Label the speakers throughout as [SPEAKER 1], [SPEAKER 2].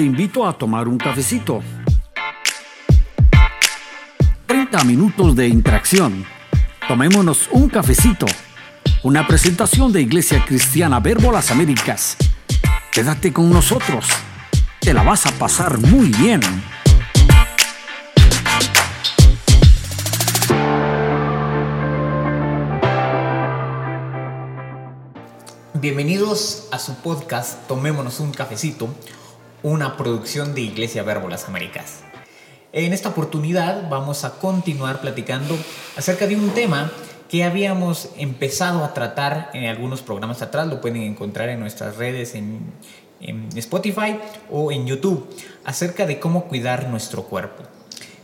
[SPEAKER 1] te invito a tomar un cafecito. 30 minutos de interacción. Tomémonos un cafecito. Una presentación de Iglesia Cristiana Verbo Las Américas. Quédate con nosotros. Te la vas a pasar muy bien.
[SPEAKER 2] Bienvenidos a su podcast Tomémonos un cafecito, una producción de Iglesia Verbo Las Américas. En esta oportunidad vamos a continuar platicando acerca de un tema que habíamos empezado a tratar en algunos programas atrás, lo pueden encontrar en nuestras redes en, en Spotify o en YouTube, acerca de cómo cuidar nuestro cuerpo.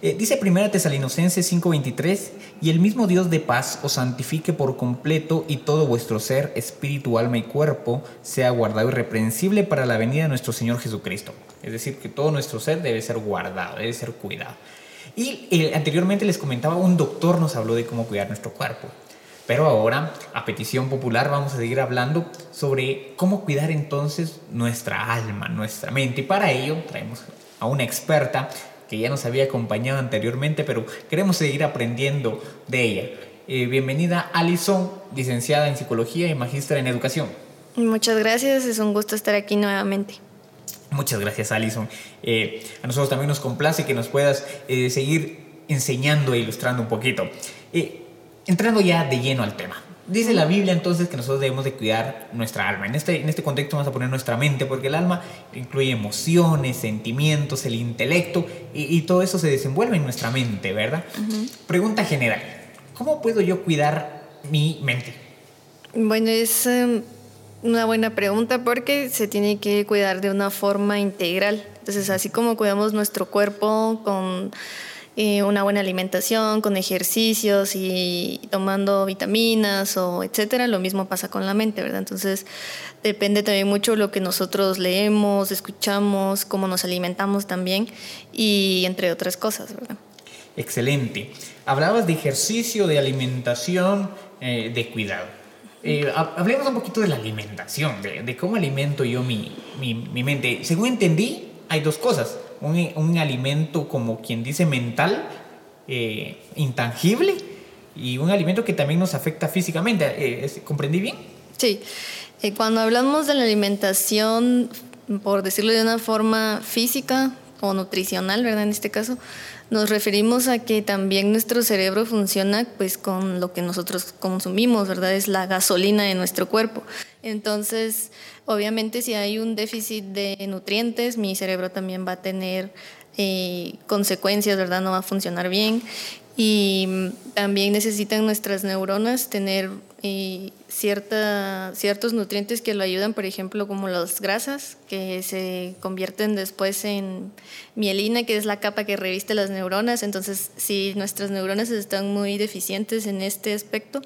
[SPEAKER 2] Eh, dice 1 Tesalonicenses 5:23, y el mismo Dios de paz os santifique por completo y todo vuestro ser, espíritu, alma y cuerpo sea guardado irreprensible para la venida de nuestro Señor Jesucristo. Es decir, que todo nuestro ser debe ser guardado, debe ser cuidado. Y eh, anteriormente les comentaba, un doctor nos habló de cómo cuidar nuestro cuerpo. Pero ahora, a petición popular, vamos a seguir hablando sobre cómo cuidar entonces nuestra alma, nuestra mente. Y para ello traemos a una experta que ya nos había acompañado anteriormente, pero queremos seguir aprendiendo de ella. Eh, bienvenida Alison, licenciada en psicología y magistra en educación.
[SPEAKER 3] Muchas gracias, es un gusto estar aquí nuevamente.
[SPEAKER 2] Muchas gracias Alison. Eh, a nosotros también nos complace que nos puedas eh, seguir enseñando e ilustrando un poquito. entrando ya de lleno al tema. Dice la Biblia entonces que nosotros debemos de cuidar nuestra alma. En este, en este contexto vamos a poner nuestra mente porque el alma incluye emociones, sentimientos, el intelecto y, todo eso se desenvuelve en nuestra mente, ¿verdad? Pregunta general. ¿Cómo puedo yo cuidar mi mente?
[SPEAKER 3] Bueno, es em, una buena pregunta porque se tiene que cuidar de una forma integral. Entonces, así como cuidamos nuestro cuerpo con eh, una buena alimentación, con ejercicios y tomando vitaminas o etcétera, lo mismo pasa con la mente, ¿verdad? Entonces depende también mucho lo que nosotros leemos, escuchamos, cómo nos alimentamos también y entre otras cosas, ¿verdad?
[SPEAKER 2] Excelente. Hablabas de ejercicio, de alimentación, eh, de cuidado. Eh, hablemos un poquito de la alimentación, de, cómo alimento yo mi, mi, mi mente. Según entendí, hay dos cosas un, alimento como quien dice mental, eh, intangible, y un alimento que también nos afecta físicamente. Eh, ¿Comprendí bien?
[SPEAKER 3] Sí. Eh, cuando hablamos de la alimentación, por decirlo de una forma física o nutricional, ¿verdad? En este caso, nos referimos a que también nuestro cerebro funciona pues con lo que nosotros consumimos, ¿verdad? Es la gasolina de nuestro cuerpo. Entonces, obviamente si hay un déficit de nutrientes, mi cerebro también va a tener eh, consecuencias, ¿verdad? No va a funcionar bien. Y mm, también necesitan nuestras neuronas tener eh, cierta, ciertos nutrientes que lo ayudan, por ejemplo, como las grasas, que se convierten después en mielina, que es la capa que reviste las neuronas. Entonces, si nuestras neuronas están muy deficientes en este aspecto,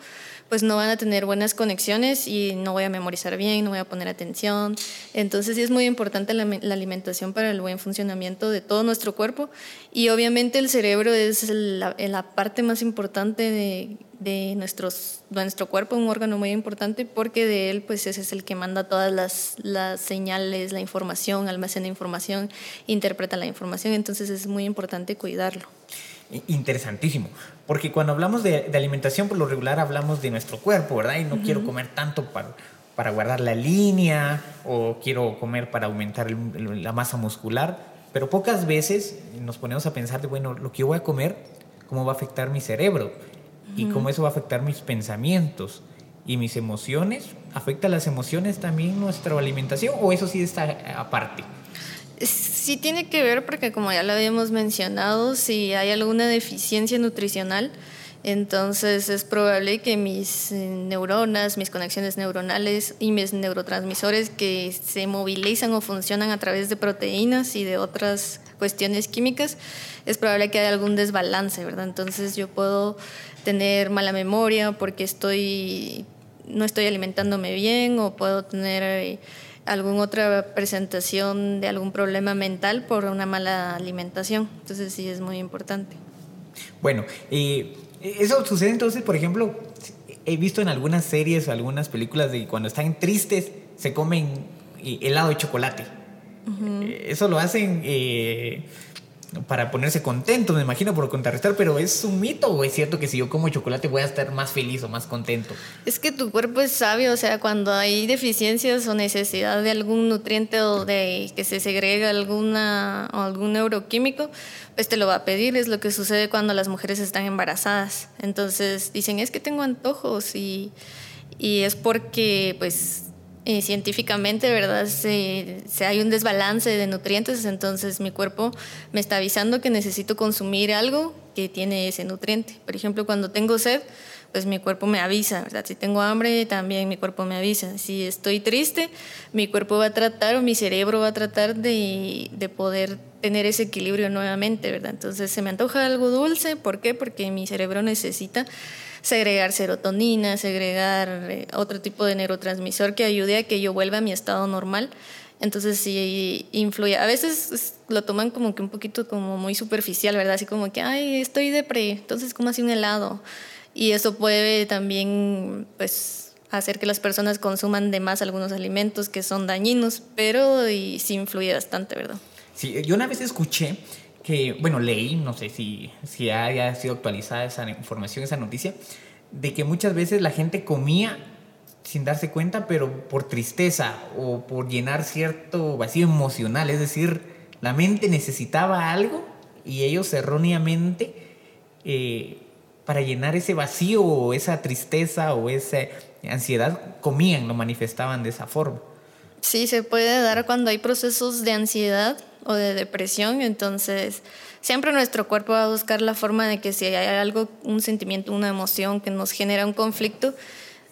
[SPEAKER 3] pues no van a tener buenas conexiones y no voy a memorizar bien, no voy a poner atención. Entonces sí es muy importante la, alimentación para el buen funcionamiento de todo nuestro cuerpo y obviamente el cerebro es la, parte más importante de, nuestro cuerpo, un órgano muy importante porque de él pues ese es el que manda todas las, las señales, la información, almacena información, interpreta la información, entonces es muy importante cuidarlo
[SPEAKER 2] interesantísimo. Porque cuando hablamos de, alimentación, por lo regular hablamos de nuestro cuerpo, ¿verdad? Y no quiero comer tanto para, para guardar la línea o quiero comer para aumentar la masa muscular. Pero pocas veces nos ponemos a pensar de, bueno, lo que yo voy a comer, ¿cómo va a afectar mi cerebro? Y cómo eso va a afectar mis pensamientos y mis emociones. ¿Afecta las emociones también nuestra alimentación o eso sí está aparte?
[SPEAKER 3] Sí tiene que ver porque como ya lo habíamos mencionado, si hay alguna deficiencia nutricional, entonces es probable que mis eh, neuronas, mis conexiones neuronales y mis neurotransmisores que se movilizan o funcionan a través de proteínas y de otras cuestiones químicas, es probable que haya algún desbalance, ¿verdad? Entonces yo puedo tener mala memoria porque estoy no estoy alimentándome bien o puedo tener eh, alguna otra presentación de algún problema mental por una mala alimentación. Entonces sí es muy importante.
[SPEAKER 2] Bueno, y eso sucede entonces, por ejemplo, he visto en algunas series o algunas películas de cuando están tristes se comen helado de chocolate. Eso lo hacen eh, para ponerse contentos, me imagino, por contrarrestar, pero ¿es un mito o es cierto que si yo como chocolate voy a estar más feliz o más contento?
[SPEAKER 3] Es que tu cuerpo es sabio, o sea, cuando hay deficiencias o necesidad de algún nutriente o de que se segrega alguna, o algún neuroquímico, pues te lo va a pedir. Es lo que sucede cuando las mujeres están embarazadas. Entonces dicen, es que tengo antojos y, y es porque pues eh, científicamente, ¿verdad? Se, hay un desbalance de nutrientes, entonces mi cuerpo me está avisando que necesito consumir algo que tiene ese nutriente. Por ejemplo, cuando tengo sed, pues mi cuerpo me avisa, ¿verdad? Si tengo hambre, también mi cuerpo me avisa. Si estoy triste, mi cuerpo va a tratar o mi cerebro va a tratar de, de poder tener ese equilibrio nuevamente, ¿verdad? Entonces se me antoja algo dulce, ¿por qué? Porque mi cerebro necesita segregar serotonina, segregar eh, otro tipo de neurotransmisor que ayude a que yo vuelva a mi estado normal. Entonces sí influye. A veces lo toman como que un poquito como muy superficial, ¿verdad? Así como que, ay, estoy depre, entonces como así un helado. Y eso puede también, pues, hacer que las personas consuman de más algunos alimentos que son dañinos, pero y sí influye bastante, ¿verdad?
[SPEAKER 2] Sí, yo una vez escuché que, bueno, leí, no sé si, si haya sido actualizada esa información, esa noticia, de que muchas veces la gente comía sin darse cuenta, pero por tristeza o por llenar cierto vacío emocional, es decir, la mente necesitaba algo y ellos erróneamente, eh, para llenar ese vacío o esa tristeza o esa ansiedad, comían, lo manifestaban de esa forma.
[SPEAKER 3] Sí, se puede dar cuando hay procesos de ansiedad o de depresión, entonces siempre nuestro cuerpo va a buscar la forma de que si hay algo, un sentimiento, una emoción que nos genera un conflicto,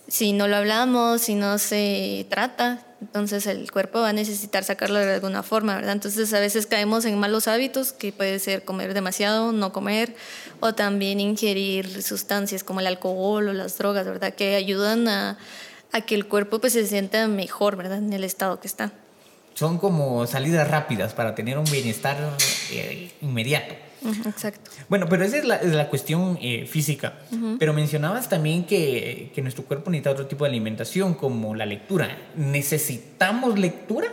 [SPEAKER 3] si no lo hablamos, si no se trata, entonces el cuerpo va a necesitar sacarlo de alguna forma, ¿verdad? Entonces a veces caemos en malos hábitos, que puede ser comer demasiado, no comer, o también ingerir sustancias como el alcohol o las drogas, ¿verdad? Que ayudan a, que el cuerpo pues se sienta mejor, ¿verdad? En el estado que está
[SPEAKER 2] son como salidas rápidas para tener un bienestar eh, inmediato.
[SPEAKER 3] Exacto.
[SPEAKER 2] Bueno, pero esa es la, cuestión eh, física. Pero mencionabas también que, que, nuestro cuerpo necesita otro tipo de alimentación, como la lectura. ¿Necesitamos lectura?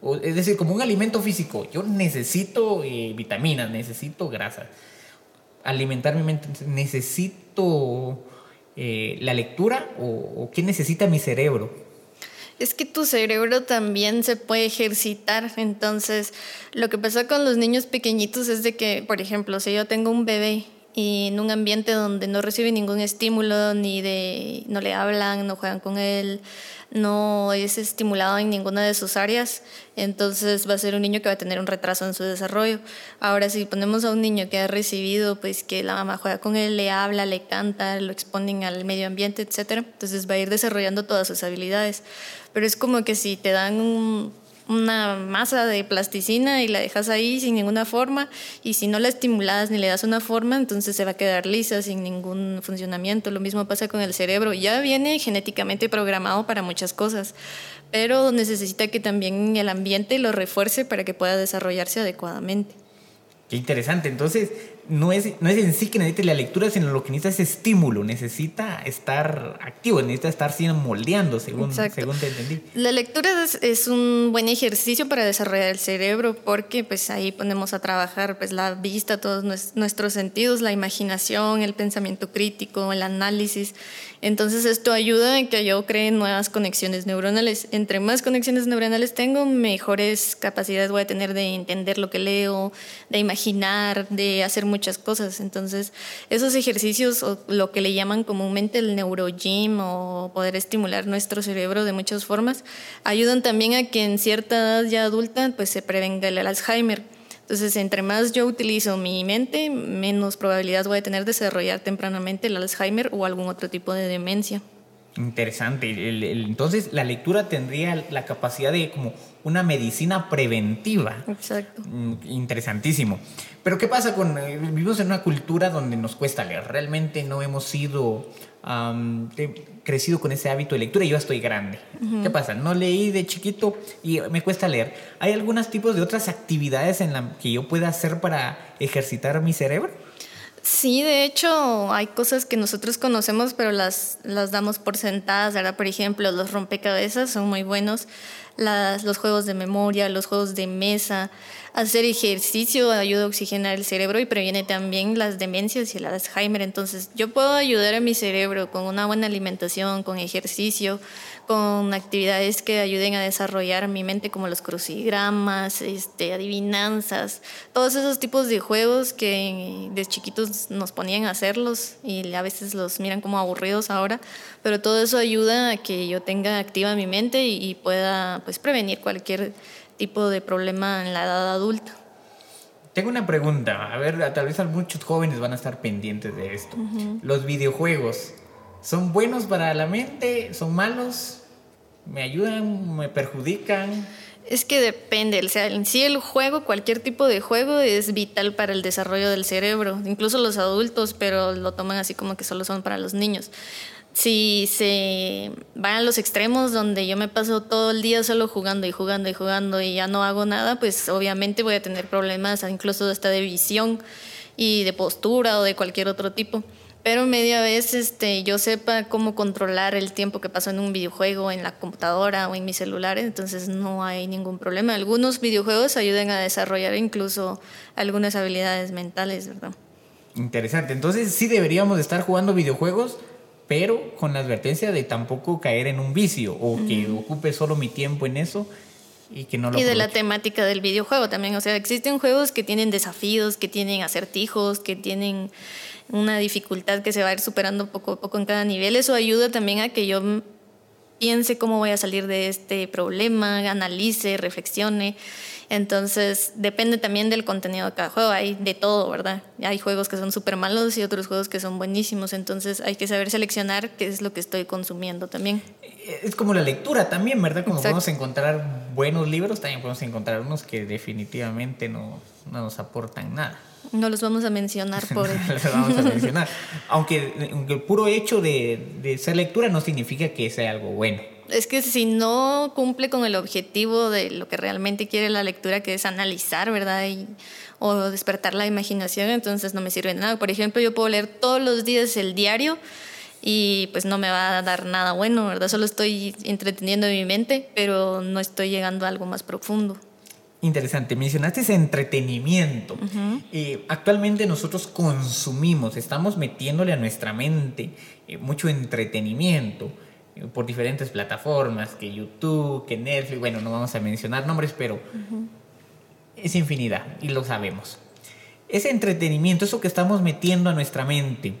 [SPEAKER 2] O, es decir, como un alimento físico. Yo necesito eh, vitaminas, necesito grasa. Alimentar mi mente, necesito la lectura o, o qué necesita mi cerebro
[SPEAKER 3] es que tu cerebro también se puede ejercitar. Entonces, lo que pasa con los niños pequeñitos es de que, por ejemplo, si yo tengo un bebé y en un ambiente donde no recibe ningún estímulo, ni de no le hablan, no juegan con él, no es estimulado en ninguna de sus áreas, entonces va a ser un niño que va a tener un retraso en su desarrollo. Ahora, si ponemos a un niño que ha recibido, pues que la mamá juega con él, le habla, le canta, lo exponen al medio ambiente, etc., entonces va a ir desarrollando todas sus habilidades. Pero es como que si te dan un una masa de plasticina y la dejas ahí sin ninguna forma y si no la estimulas ni le das una forma, entonces se va a quedar lisa sin ningún funcionamiento. Lo mismo pasa con el cerebro. Ya viene genéticamente programado para muchas cosas, pero necesita que también el ambiente lo refuerce para que pueda desarrollarse adecuadamente.
[SPEAKER 2] Qué interesante. Entonces, no es, no es en sí que necesite la lectura, sino lo que necesita es estímulo, necesita estar activo, necesita estar siendo moldeando, según, según te entendí.
[SPEAKER 3] La lectura es, es, un buen ejercicio para desarrollar el cerebro, porque pues ahí ponemos a trabajar pues la vista, todos nuestros sentidos, la imaginación, el pensamiento crítico, el análisis. Entonces esto ayuda a que yo cree nuevas conexiones neuronales. Entre más conexiones neuronales tengo, mejores capacidades voy a tener de entender lo que leo, de imaginar, de hacer muchas cosas. Entonces, esos ejercicios, o lo que le llaman comúnmente el neurogym o poder estimular nuestro cerebro de muchas formas, ayudan también a que en cierta edad ya adulta pues se prevenga el Alzheimer. Entonces, entre más yo utilizo mi mente, menos probabilidad voy a tener de desarrollar tempranamente el Alzheimer o algún otro tipo de demencia.
[SPEAKER 2] Interesante. entonces, la lectura tendría la capacidad de como una medicina preventiva.
[SPEAKER 3] Exacto.
[SPEAKER 2] Mm, interesantísimo. Pero ¿qué pasa con... Eh, vivimos en una cultura donde nos cuesta leer. Realmente no hemos sido... crecido con ese hábito de lectura y yo estoy grande. ¿Qué pasa? No leí de chiquito y me cuesta leer. ¿Hay algunos tipos de otras actividades en la que yo pueda hacer para ejercitar mi cerebro?
[SPEAKER 3] Sí, de hecho, hay cosas que nosotros conocemos, pero las, las damos por sentadas, ¿verdad? Por ejemplo, los rompecabezas son muy buenos. Los juegos de memoria, los juegos de mesa. Hacer ejercicio ayuda a oxigenar el cerebro y previene también las demencias y el Alzheimer. Entonces, yo puedo ayudar a mi cerebro con una buena alimentación, con ejercicio, con actividades que ayuden a desarrollar mi mente como los crucigramas, este, adivinanzas, todos esos tipos de juegos que de chiquitos nos ponían a hacerlos y a veces los miran como aburridos ahora, pero todo eso ayuda a que yo tenga activa mi mente y, pueda pues prevenir cualquier tipo de problema en la edad adulta.
[SPEAKER 2] Tengo una pregunta, a ver, tal vez muchos jóvenes van a estar pendientes de esto. Los videojuegos, ¿Son buenos para la mente? ¿Son malos? ¿Me ayudan? ¿Me perjudican?
[SPEAKER 3] Es que depende, o sea, en sí el juego, cualquier tipo de juego es vital para el desarrollo del cerebro, incluso los adultos, pero lo toman así como que solo son para los niños. Si se van a los extremos donde yo me paso todo el día solo jugando y jugando y jugando y ya no hago nada, pues obviamente voy a tener problemas incluso hasta de visión y de postura o de cualquier otro tipo pero media vez este, yo sepa cómo controlar el tiempo que paso en un videojuego, en la computadora o en mi celular, entonces no hay ningún problema. Algunos videojuegos ayudan a desarrollar incluso algunas habilidades mentales, ¿verdad?
[SPEAKER 2] Interesante, entonces sí deberíamos estar jugando videojuegos, pero con la advertencia de tampoco caer en un vicio o que ocupe solo mi tiempo en eso y que no lo
[SPEAKER 3] Y de la temática del videojuego también, o sea, existen juegos que tienen desafíos, que tienen acertijos, que tienen una dificultad que se va a ir superando poco a poco en cada nivel. Eso ayuda también a que yo piense cómo voy a salir de este problema, analice, reflexione. Entonces, depende también del contenido de cada juego. Hay de todo, ¿verdad? Hay juegos que son súper malos y otros juegos que son buenísimos. Entonces, hay que saber seleccionar qué es lo que estoy consumiendo también.
[SPEAKER 2] Es como la lectura también, ¿verdad? Como podemos encontrar buenos libros, también podemos encontrar unos que definitivamente no, no nos aportan nada.
[SPEAKER 3] No los vamos a mencionar por...
[SPEAKER 2] no los vamos a mencionar. Aunque, el puro hecho de, de ser lectura no significa que sea algo bueno.
[SPEAKER 3] Es que si no cumple con el objetivo de lo que realmente quiere la lectura, que es analizar, ¿verdad? Y, o despertar la imaginación, entonces no me sirve de nada. Por ejemplo, yo puedo leer todos los días el diario y pues no me va a dar nada bueno, ¿verdad? Solo estoy entreteniendo mi mente, pero no estoy llegando a algo más profundo.
[SPEAKER 2] Interesante, mencionaste ese entretenimiento. Eh, actualmente nosotros consumimos, estamos metiéndole a nuestra mente eh, mucho entretenimiento por diferentes plataformas, que YouTube, que Netflix, bueno, no vamos a mencionar nombres, pero es infinidad y lo sabemos. Ese entretenimiento, eso que estamos metiendo a nuestra mente,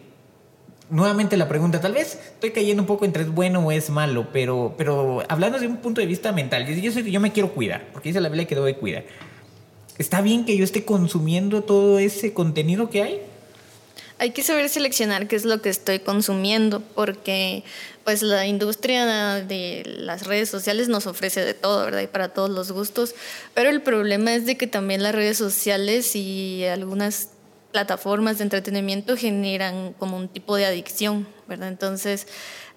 [SPEAKER 2] nuevamente la pregunta, tal vez estoy cayendo un poco entre es bueno o es malo, pero, pero hablando desde un punto de vista mental, yo, soy, yo me quiero cuidar, porque dice la Biblia que debo de cuidar. ¿Está bien que yo esté consumiendo todo ese contenido que hay?
[SPEAKER 3] Hay que saber seleccionar qué es lo que estoy consumiendo, porque pues la industria de las redes sociales nos ofrece de todo, ¿verdad? Y para todos los gustos, pero el problema es de que también las redes sociales y algunas plataformas de entretenimiento generan como un tipo de adicción, ¿verdad? Entonces,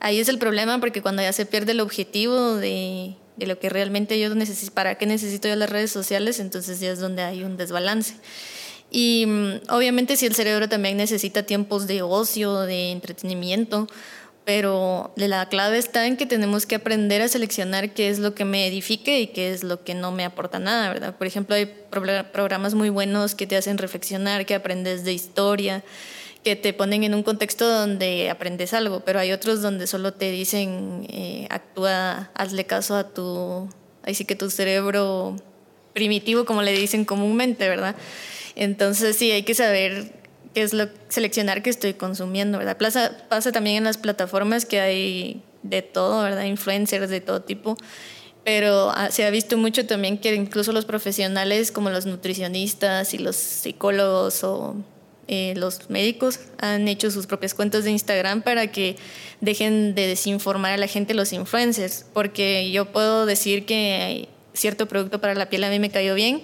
[SPEAKER 3] ahí es el problema porque cuando ya se pierde el objetivo de, de lo que realmente yo necesito, para qué necesito yo las redes sociales, entonces ya es donde hay un desbalance. Y mm, obviamente si el cerebro también necesita tiempos de ocio, de entretenimiento, pero la clave está en que tenemos que aprender a seleccionar qué es lo que me edifique y qué es lo que no me aporta nada, ¿verdad? Por ejemplo, hay programas muy buenos que te hacen reflexionar, que aprendes de historia, que te ponen en un contexto donde aprendes algo, pero hay otros donde solo te dicen, eh, actúa, hazle caso a tu, ahí sí que tu cerebro primitivo, como le dicen comúnmente, ¿verdad? Entonces sí, hay que saber qué es lo seleccionar que estoy consumiendo, ¿verdad? Pasa, pasa también en las plataformas que hay de todo, ¿verdad? Influencers de todo tipo. Pero ah, se ha visto mucho también que incluso los profesionales como los nutricionistas y los psicólogos o eh, los médicos han hecho sus propias cuentas de Instagram para que dejen de desinformar a la gente los influencers. Porque yo puedo decir que cierto producto para la piel a mí me cayó bien,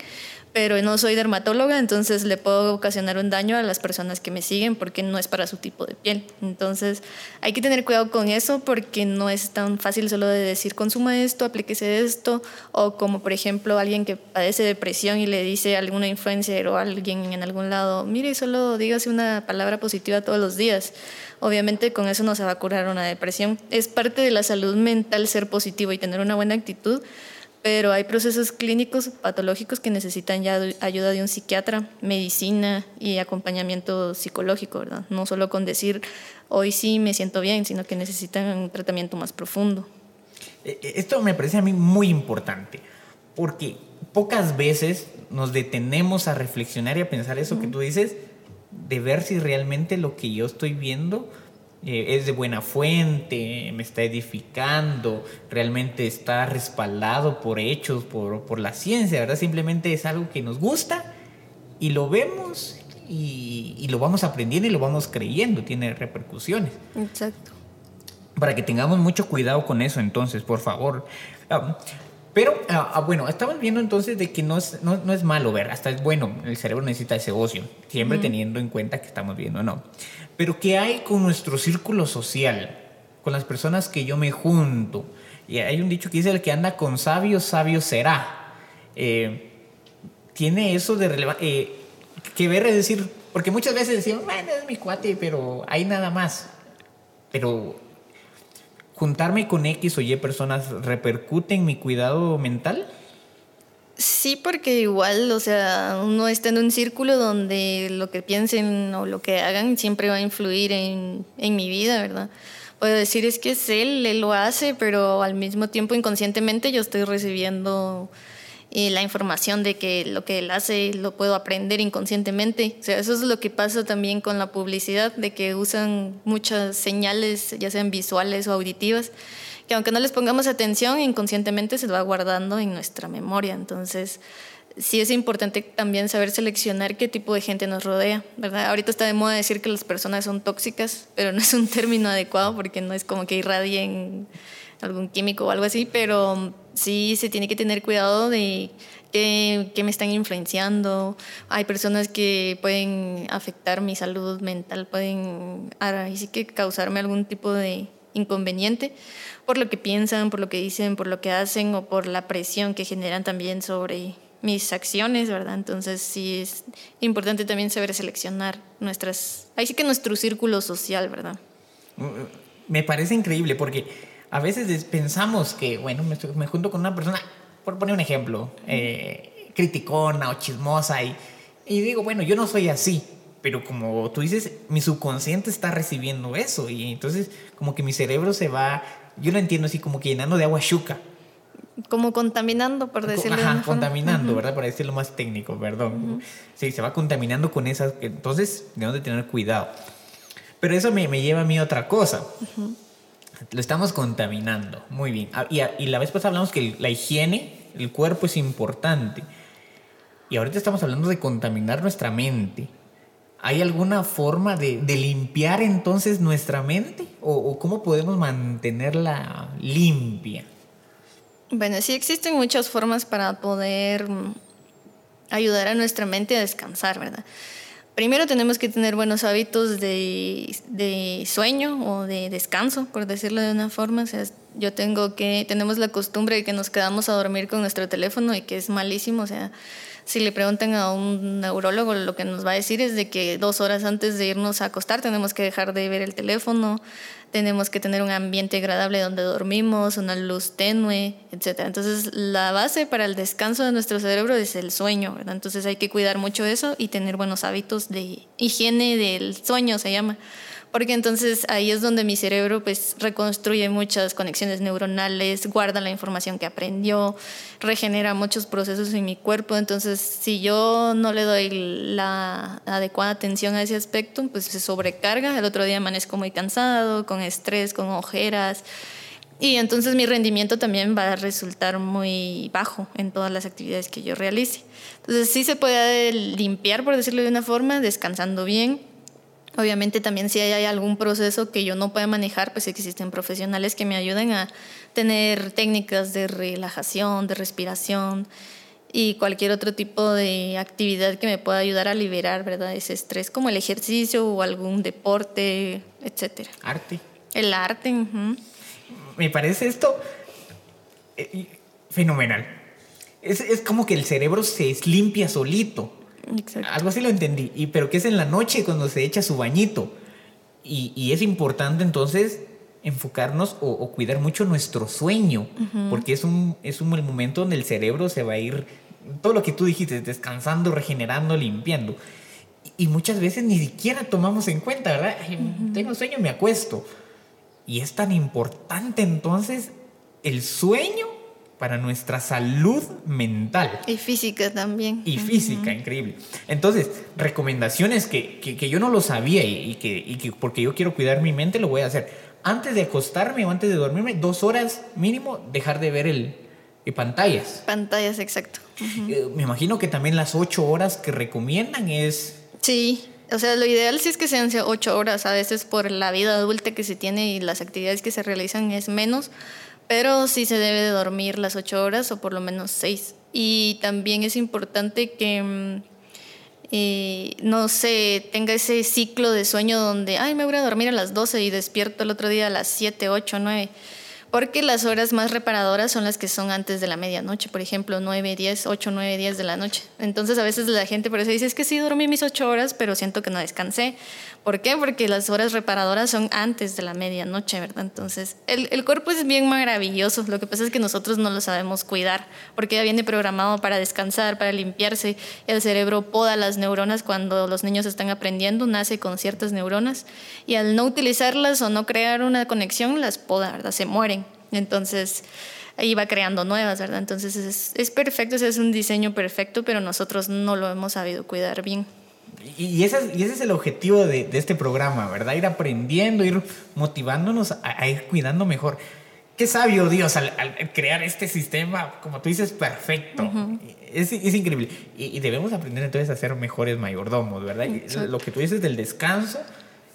[SPEAKER 3] pero no soy dermatóloga, entonces le puedo ocasionar un daño a las personas que me siguen porque no es para su tipo de piel. Entonces hay que tener cuidado con eso porque no es tan fácil solo de decir consuma esto, aplíquese esto, o como por ejemplo alguien que padece depresión y le dice a alguna influencer o a alguien en algún lado, mire, solo dígase una palabra positiva todos los días. Obviamente con eso no se va a curar una depresión. Es parte de la salud mental ser positivo y tener una buena actitud pero hay procesos clínicos patológicos que necesitan ya ayuda de un psiquiatra, medicina y acompañamiento psicológico, ¿verdad? No solo con decir hoy sí me siento bien, sino que necesitan un tratamiento más profundo.
[SPEAKER 2] E, e, esto me parece a mí muy importante, porque pocas veces nos detenemos a reflexionar y a pensar eso que tú dices, de ver si realmente lo que yo estoy viendo eh, es de buena fuente, me está edificando, realmente está respaldado por hechos, por, por, la ciencia, ¿verdad? Simplemente es algo que nos gusta y lo vemos y, y, lo vamos aprendiendo y lo vamos creyendo, tiene repercusiones.
[SPEAKER 3] Exacto.
[SPEAKER 2] Para que tengamos mucho cuidado con eso, entonces, por favor. Ah, pero, ah, ah, bueno, estamos viendo entonces de que no es, no, no, es malo ver, hasta es bueno, el cerebro necesita ese ocio, siempre teniendo en cuenta que estamos viendo, ¿no? Pero ¿qué hay con nuestro círculo social? Con las personas que yo me junto. Y hay un dicho que dice, el que anda con sabios, sabio será. Eh, tiene eso de relevancia, eh, que ver, decir, porque muchas veces decimos, bueno, es mi cuate, pero hay nada más. Pero juntarme con X o Y personas repercute en mi cuidado mental?
[SPEAKER 3] Sí, porque igual, o sea, uno está en un círculo donde lo que piensen o lo que hagan siempre va a influir en, en mi vida, ¿verdad? Puedo decir es que es él, él lo hace, pero al mismo tiempo inconscientemente yo estoy recibiendo y la información de que lo que él hace lo puedo aprender inconscientemente. O sea, eso es lo que pasa también con la publicidad, de que usan muchas señales, ya sean visuales o auditivas, que aunque no les pongamos atención, inconscientemente se va guardando en nuestra memoria. Entonces, sí es importante también saber seleccionar qué tipo de gente nos rodea, ¿verdad? Ahorita está de moda decir que las personas son tóxicas, pero no es un término adecuado porque no es como que irradien algún químico o algo así, pero sí se tiene que tener cuidado de qué, me están influenciando. Hay personas que pueden afectar mi salud mental, pueden así que causarme algún tipo de inconveniente por lo que piensan, por lo que dicen, por lo que hacen o por la presión que generan también sobre mis acciones, ¿verdad? Entonces sí es importante también saber seleccionar nuestras, ahí sí que nuestro círculo social, ¿verdad?
[SPEAKER 2] Me parece increíble porque a veces pensamos que, bueno, me, junto con una persona, por poner un ejemplo, eh, criticona o chismosa y, y digo, bueno, yo no soy así, pero como tú dices, mi subconsciente está recibiendo eso y entonces como que mi cerebro se va, yo lo entiendo así como que llenando de agua chuca.
[SPEAKER 3] Como contaminando, por decirlo
[SPEAKER 2] Ajá, contaminando, ¿verdad? Para decirlo más técnico, perdón. Sí, se va contaminando con esas, entonces debemos de tener cuidado. Pero eso me, me lleva a mí a otra cosa. Lo estamos contaminando. Muy bien. Ah, y, y la vez pasada hablamos que la higiene, el cuerpo es importante. Y ahorita estamos hablando de contaminar nuestra mente. ¿Hay alguna forma de, limpiar entonces nuestra mente? ¿O, ¿O, cómo podemos mantenerla limpia?
[SPEAKER 3] Bueno, sí existen muchas formas para poder mm, ayudar a nuestra mente a descansar, ¿verdad? primero tenemos que tener buenos hábitos de, de, sueño o de descanso, por decirlo de una forma. O sea, yo tengo que, tenemos la costumbre de que nos quedamos a dormir con nuestro teléfono y que es malísimo. O sea, si le preguntan a un neurólogo, lo que nos va a decir es de que dos horas antes de irnos a acostar tenemos que dejar de ver el teléfono, tenemos que tener un ambiente agradable donde dormimos, una luz tenue, etc. Entonces, la base para el descanso de nuestro cerebro es el sueño, ¿verdad? Entonces, hay que cuidar mucho eso y tener buenos hábitos de higiene del sueño, se llama porque entonces ahí es donde mi cerebro pues reconstruye muchas conexiones neuronales, guarda la información que aprendió, regenera muchos procesos en mi cuerpo, entonces si yo no le doy la adecuada atención a ese aspecto, pues se sobrecarga, el otro día amanezco muy cansado, con estrés, con ojeras, y entonces mi rendimiento también va a resultar muy bajo en todas las actividades que yo realice. Entonces sí se puede limpiar, por decirlo de una forma, descansando bien, Obviamente también si hay algún proceso que yo no pueda manejar, pues existen profesionales que me ayuden a tener técnicas de relajación, de respiración y cualquier otro tipo de actividad que me pueda ayudar a liberar, ¿verdad? Ese estrés, como el ejercicio o algún deporte, etcétera.
[SPEAKER 2] Arte.
[SPEAKER 3] El arte.
[SPEAKER 2] Me parece esto eh, fenomenal. Es, es como que el cerebro se limpia solito. Algo así lo entendí. Y, pero que es en la noche cuando se echa su bañito. Y, y es importante entonces enfocarnos o, cuidar mucho nuestro sueño, porque es un, es un momento donde el cerebro se va a ir, todo lo que tú dijiste, descansando, regenerando, limpiando. Y muchas veces ni siquiera tomamos en cuenta, ¿verdad? Tengo sueño, me acuesto. Y es tan importante entonces el sueño para nuestra salud mental.
[SPEAKER 3] Y física también.
[SPEAKER 2] Y física, increíble. Entonces, recomendaciones que, que, yo no lo sabía y, que, y, que, porque yo quiero cuidar mi mente lo voy a hacer. Antes de acostarme o antes de dormirme, dos horas mínimo, dejar de ver el, pantallas.
[SPEAKER 3] Pantallas, exacto.
[SPEAKER 2] Eh, me imagino que también las ocho horas que recomiendan es...
[SPEAKER 3] Sí, o sea, lo ideal sí es que sean ocho horas. A veces por la vida adulta que se tiene y las actividades que se realizan es menos pero sí se debe de dormir las ocho horas o por lo menos seis. Y también es importante que mm, eh, no se tenga ese ciclo de sueño donde, ay, me voy a dormir a las 12 y despierto el otro día a las 7, 8, 9 porque las horas más reparadoras son las que son antes de la medianoche, por ejemplo, 9, 10, 8, 9, 10 de la noche. Entonces a veces la gente por eso dice, es que sí dormí mis 8 horas, pero siento que no descansé. ¿Por qué? Porque las horas reparadoras son antes de la medianoche, ¿verdad? Entonces el, el cuerpo es bien maravilloso, lo que pasa es que nosotros no lo sabemos cuidar, porque ya viene programado para descansar, para limpiarse, el cerebro poda las neuronas cuando los niños están aprendiendo, nace con ciertas neuronas, y al no utilizarlas o no crear una conexión, las poda, ¿verdad? Se mueren. Entonces, ahí va creando nuevas, ¿verdad? Entonces es, es perfecto, es un diseño perfecto, pero nosotros no lo hemos sabido cuidar bien.
[SPEAKER 2] Y ese, es, y ese es el objetivo de, de, este programa, ¿verdad? Ir aprendiendo, ir motivándonos a, ir cuidando mejor. Qué sabio Dios al, crear este sistema, como tú dices, perfecto. es, es, increíble. Y, debemos aprender entonces a ser mejores mayordomos, ¿verdad? Lo que tú dices del descanso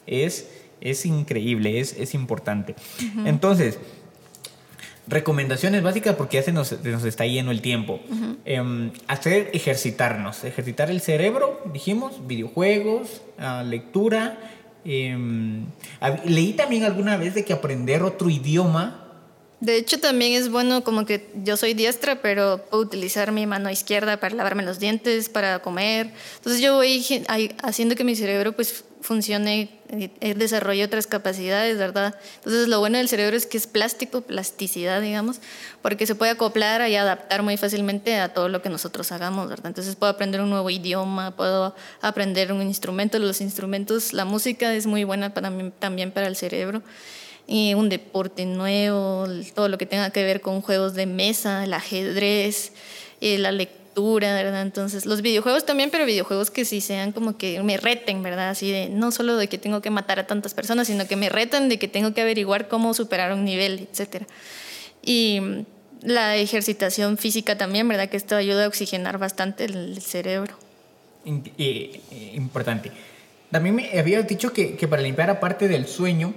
[SPEAKER 2] es, es increíble, es, es importante. Entonces, Recomendaciones básicas porque ya se nos, está yendo el tiempo. Em, hacer ejercitarnos, ejercitar el cerebro, dijimos, videojuegos, ah, lectura. Em, leí también alguna vez de que aprender otro idioma
[SPEAKER 3] de hecho, también es bueno como que yo soy diestra, pero puedo utilizar mi mano izquierda para lavarme los dientes, para comer. Entonces yo voy haciendo que mi cerebro pues funcione, desarrolle otras capacidades, ¿verdad? Entonces lo bueno del cerebro es que es plástico, plasticidad, digamos, porque se puede acoplar y adaptar muy fácilmente a todo lo que nosotros hagamos, ¿verdad? Entonces puedo aprender un nuevo idioma, puedo aprender un instrumento, los instrumentos, la música es muy buena también para el cerebro y un deporte nuevo, todo lo que tenga que ver con juegos de mesa, el ajedrez, eh, la lectura, ¿verdad? Entonces, los videojuegos también, pero videojuegos que sí sean como que me reten, ¿verdad? Así de, no solo de que tengo que matar a tantas personas, sino que me retan de que tengo que averiguar cómo superar un nivel, etc. Y la ejercitación física también, ¿verdad? Que esto ayuda a oxigenar bastante el cerebro.
[SPEAKER 2] Importante. También me había dicho que, que para limpiar aparte del sueño,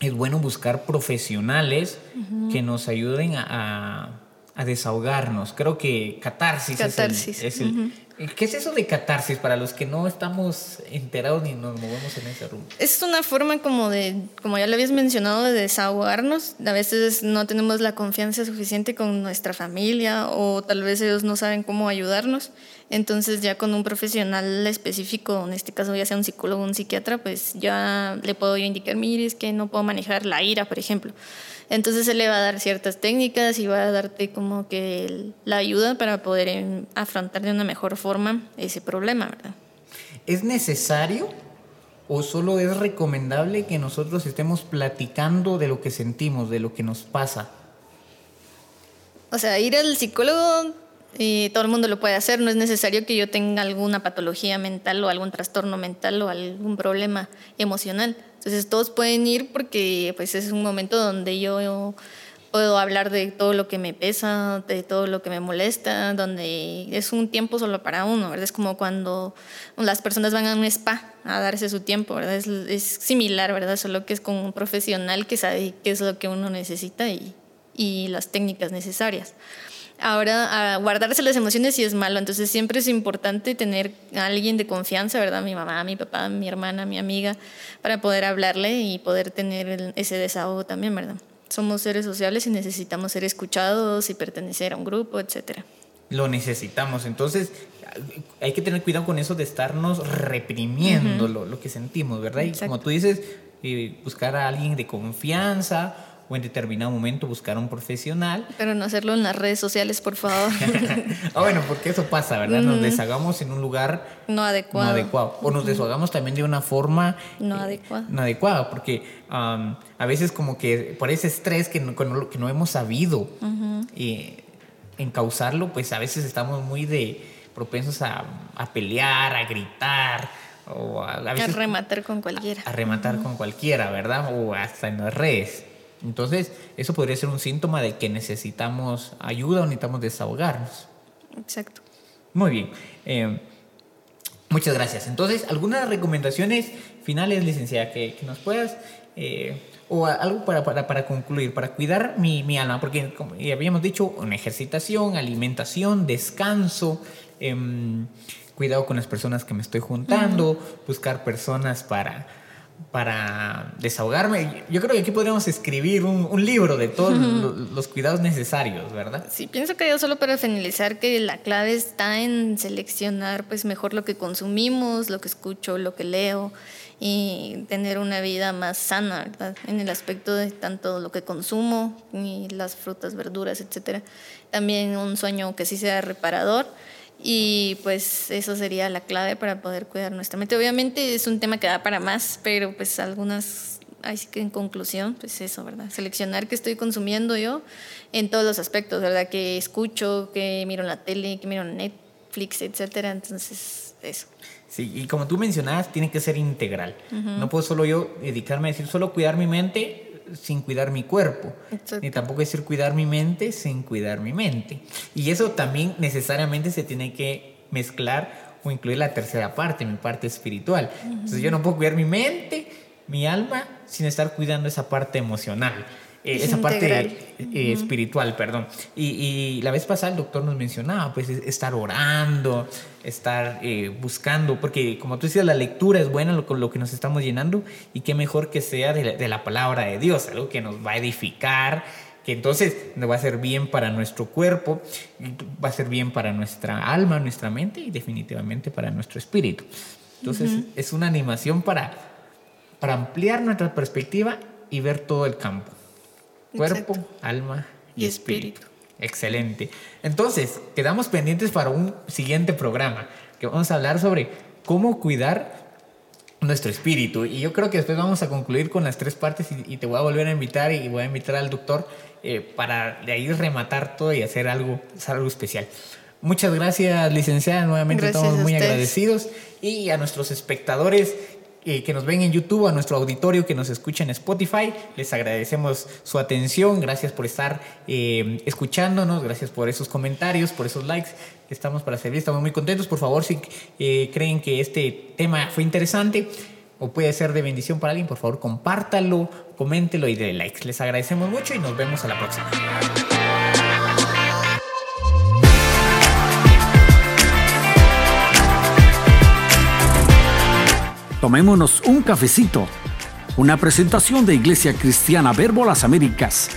[SPEAKER 2] es bueno buscar profesionales que nos ayuden a, desahogarnos. Creo que catarsis, es el... ¿Qué es eso de catarsis para los que no estamos enterados ni nos movemos en ese rumbo?
[SPEAKER 3] Es una forma como de, como ya lo habías mencionado, de desahogarnos. A veces no tenemos la confianza suficiente con nuestra familia o tal vez ellos no saben cómo ayudarnos. Entonces ya con un profesional específico, en este caso ya sea un psicólogo o un psiquiatra, pues ya le puedo yo indicar, mire, es que no puedo manejar la ira, por ejemplo. Entonces él le va a dar ciertas técnicas y va a darte como que la ayuda para poder afrontar de una mejor forma ese problema, ¿verdad?
[SPEAKER 2] ¿Es necesario o solo es recomendable que nosotros estemos platicando de lo que sentimos, de lo que nos pasa?
[SPEAKER 3] O sea, ir al psicólogo y todo el mundo lo puede hacer, no es necesario que yo tenga alguna patología mental o algún trastorno mental o algún problema emocional. Entonces todos pueden ir porque pues es un momento donde yo puedo hablar de todo lo que me pesa, de todo lo que me molesta, donde es un tiempo solo para uno, ¿verdad? Es como cuando las personas van a un spa a darse su tiempo, ¿verdad? Es, es similar, ¿verdad? Solo que es con un profesional que sabe qué es lo que uno necesita y, y las técnicas necesarias. Ahora, a guardarse las emociones sí es malo, entonces siempre es importante tener a alguien de confianza, ¿verdad? Mi mamá, mi papá, mi hermana, mi amiga, para poder hablarle y poder tener ese desahogo también, ¿verdad? Somos seres sociales y necesitamos ser escuchados y pertenecer a un grupo, etcétera.
[SPEAKER 2] Lo necesitamos, entonces hay que tener cuidado con eso de estarnos reprimiendo lo, lo, que sentimos, ¿verdad? Y como tú dices, eh, buscar a alguien de confianza o en determinado momento buscar a un profesional.
[SPEAKER 3] Pero no hacerlo en las redes sociales, por favor.
[SPEAKER 2] ah, bueno, porque eso pasa, ¿verdad? Nos deshagamos en un lugar
[SPEAKER 3] no adecuado.
[SPEAKER 2] No adecuado. O nos deshagamos también de una forma
[SPEAKER 3] no eh, adecuada.
[SPEAKER 2] No adecuada, porque a veces como que por ese estrés que no, que no hemos sabido eh, encauzarlo, pues a veces estamos muy de propensos a, pelear, a gritar. O a,
[SPEAKER 3] rematar con cualquiera.
[SPEAKER 2] A, rematar con cualquiera, ¿verdad? O hasta en las redes. Entonces, eso podría ser un síntoma de que necesitamos ayuda o necesitamos desahogarnos.
[SPEAKER 3] Exacto.
[SPEAKER 2] Muy bien. Eh, muchas gracias. Entonces, ¿algunas recomendaciones finales, licenciada, que, nos puedas... Eh, o algo para, para, concluir, para cuidar mi, mi, alma, porque como ya habíamos dicho, una ejercitación, alimentación, descanso, em, cuidado con las personas que me estoy juntando, buscar personas para para desahogarme. Yo creo que aquí podríamos escribir un, libro de todos los, cuidados necesarios, ¿verdad?
[SPEAKER 3] Sí, pienso que yo solo para finalizar que la clave está en seleccionar pues mejor lo que consumimos, lo que escucho, lo que leo y tener una vida más sana, ¿verdad? En el aspecto de tanto lo que consumo y las frutas, verduras, etcétera. También un sueño que sí sea reparador y pues eso sería la clave para poder cuidar nuestra mente. Obviamente es un tema que da para más, pero pues algunas, así que en conclusión, pues eso, ¿verdad? Seleccionar qué estoy consumiendo yo en todos los aspectos, ¿verdad? Que escucho, que miro en la tele, que miro en Netflix, etcétera. Entonces, eso.
[SPEAKER 2] Sí, y como tú mencionabas, tiene que ser integral. No puedo solo yo dedicarme a decir solo cuidar mi mente, sin cuidar mi cuerpo, ni tampoco decir cuidar mi mente sin cuidar mi mente. Y eso también necesariamente se tiene que mezclar o incluir la tercera parte, mi parte espiritual. Entonces yo no puedo cuidar mi mente, mi alma, sin estar cuidando esa parte emocional. Eh, esa parte eh, espiritual, perdón. Y, la vez pasada el doctor nos mencionaba, pues, estar orando, estar eh, buscando, porque como tú decías, la lectura es buena, lo, lo que nos estamos llenando, y qué mejor que sea de la, palabra de Dios, algo que nos va a edificar, que entonces va a hacer bien para nuestro cuerpo, va a ser bien para nuestra alma, nuestra mente y definitivamente para nuestro espíritu. Entonces es una animación para, para ampliar nuestra perspectiva y ver todo el campo. Cuerpo, alma y, espíritu. Excelente. Entonces, quedamos pendientes para un siguiente programa, que vamos a hablar sobre cómo cuidar nuestro espíritu. Y yo creo que después vamos a concluir con las tres partes y, te voy a volver a invitar y voy a invitar al doctor eh, para de ahí rematar todo y hacer algo, hacer algo especial. Muchas gracias, licenciada. Nuevamente estamos muy agradecidos. Y a nuestros espectadores, eh, que nos ven en YouTube, a nuestro auditorio que nos escucha en Spotify. Les agradecemos su atención, gracias por estar eh, escuchándonos, gracias por esos comentarios, por esos likes. Estamos para servir, estamos muy contentos. Por favor, si eh, creen que este tema fue interesante o puede ser de bendición para alguien, por favor, compártalo, coméntelo y denle likes. Les agradecemos mucho y nos vemos a la próxima.
[SPEAKER 1] Tomémonos un cafecito. Una presentación de Iglesia Cristiana Verbo Las Américas